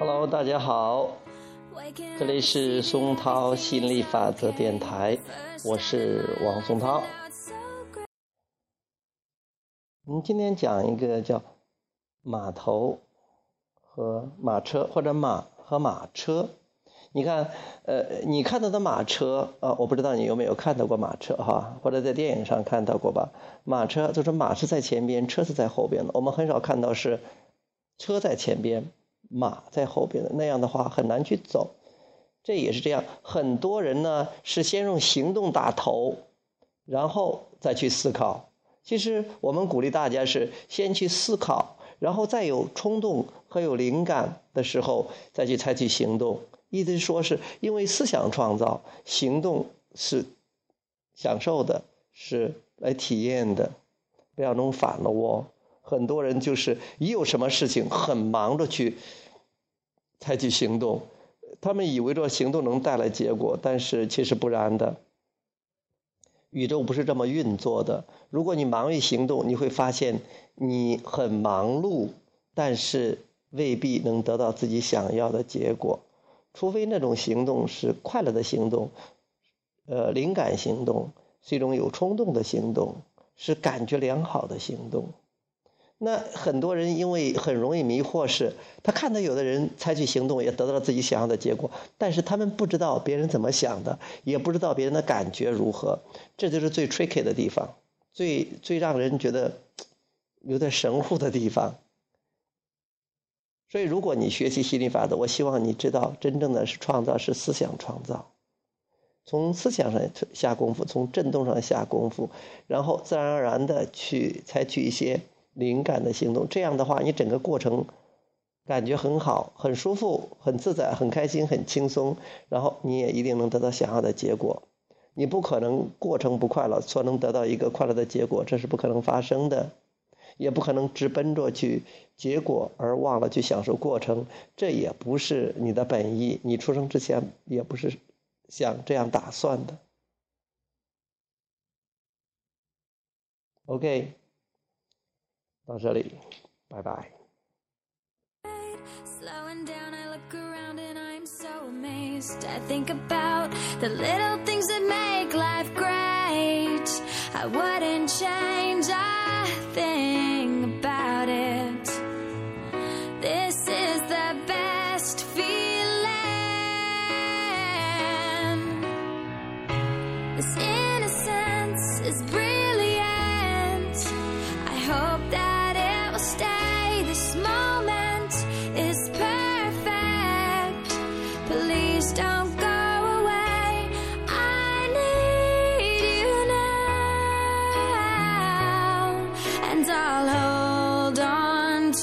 Hello，大家好，这里是松涛吸引力法则电台，我是王松涛。我们今天讲一个叫马头和马车，或者马和马车。你看，呃，你看到的马车啊，我不知道你有没有看到过马车哈，或者在电影上看到过吧？马车就是马是在前边，车是在后边的。我们很少看到是车在前边。马在后边的那样的话很难去走，这也是这样。很多人呢是先用行动打头，然后再去思考。其实我们鼓励大家是先去思考，然后再有冲动和有灵感的时候再去采取行动。意思说是因为思想创造，行动是享受的，是来体验的，不要弄反了哦。很多人就是一有什么事情，很忙着去采取行动，他们以为这行动能带来结果，但是其实不然的。宇宙不是这么运作的。如果你忙于行动，你会发现你很忙碌，但是未必能得到自己想要的结果。除非那种行动是快乐的行动，呃，灵感行动是一种有冲动的行动，是感觉良好的行动。那很多人因为很容易迷惑，是他看到有的人采取行动，也得到了自己想要的结果，但是他们不知道别人怎么想的，也不知道别人的感觉如何，这就是最 tricky 的地方，最最让人觉得有点神乎的地方。所以，如果你学习吸引力法则，我希望你知道，真正的是创造是思想创造，从思想上下功夫，从振动上下功夫，然后自然而然的去采取一些。灵感的行动，这样的话，你整个过程感觉很好，很舒服，很自在，很开心，很轻松，然后你也一定能得到想要的结果。你不可能过程不快乐，所能得到一个快乐的结果，这是不可能发生的，也不可能直奔着去结果而忘了去享受过程，这也不是你的本意。你出生之前也不是想这样打算的。OK。到这里，拜拜。Slowing down, I look around and I'm so amazed. I think about the little things that make life great. I wouldn't change a thing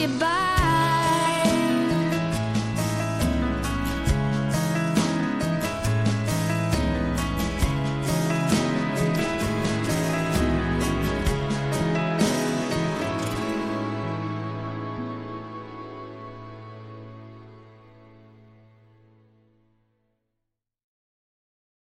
you by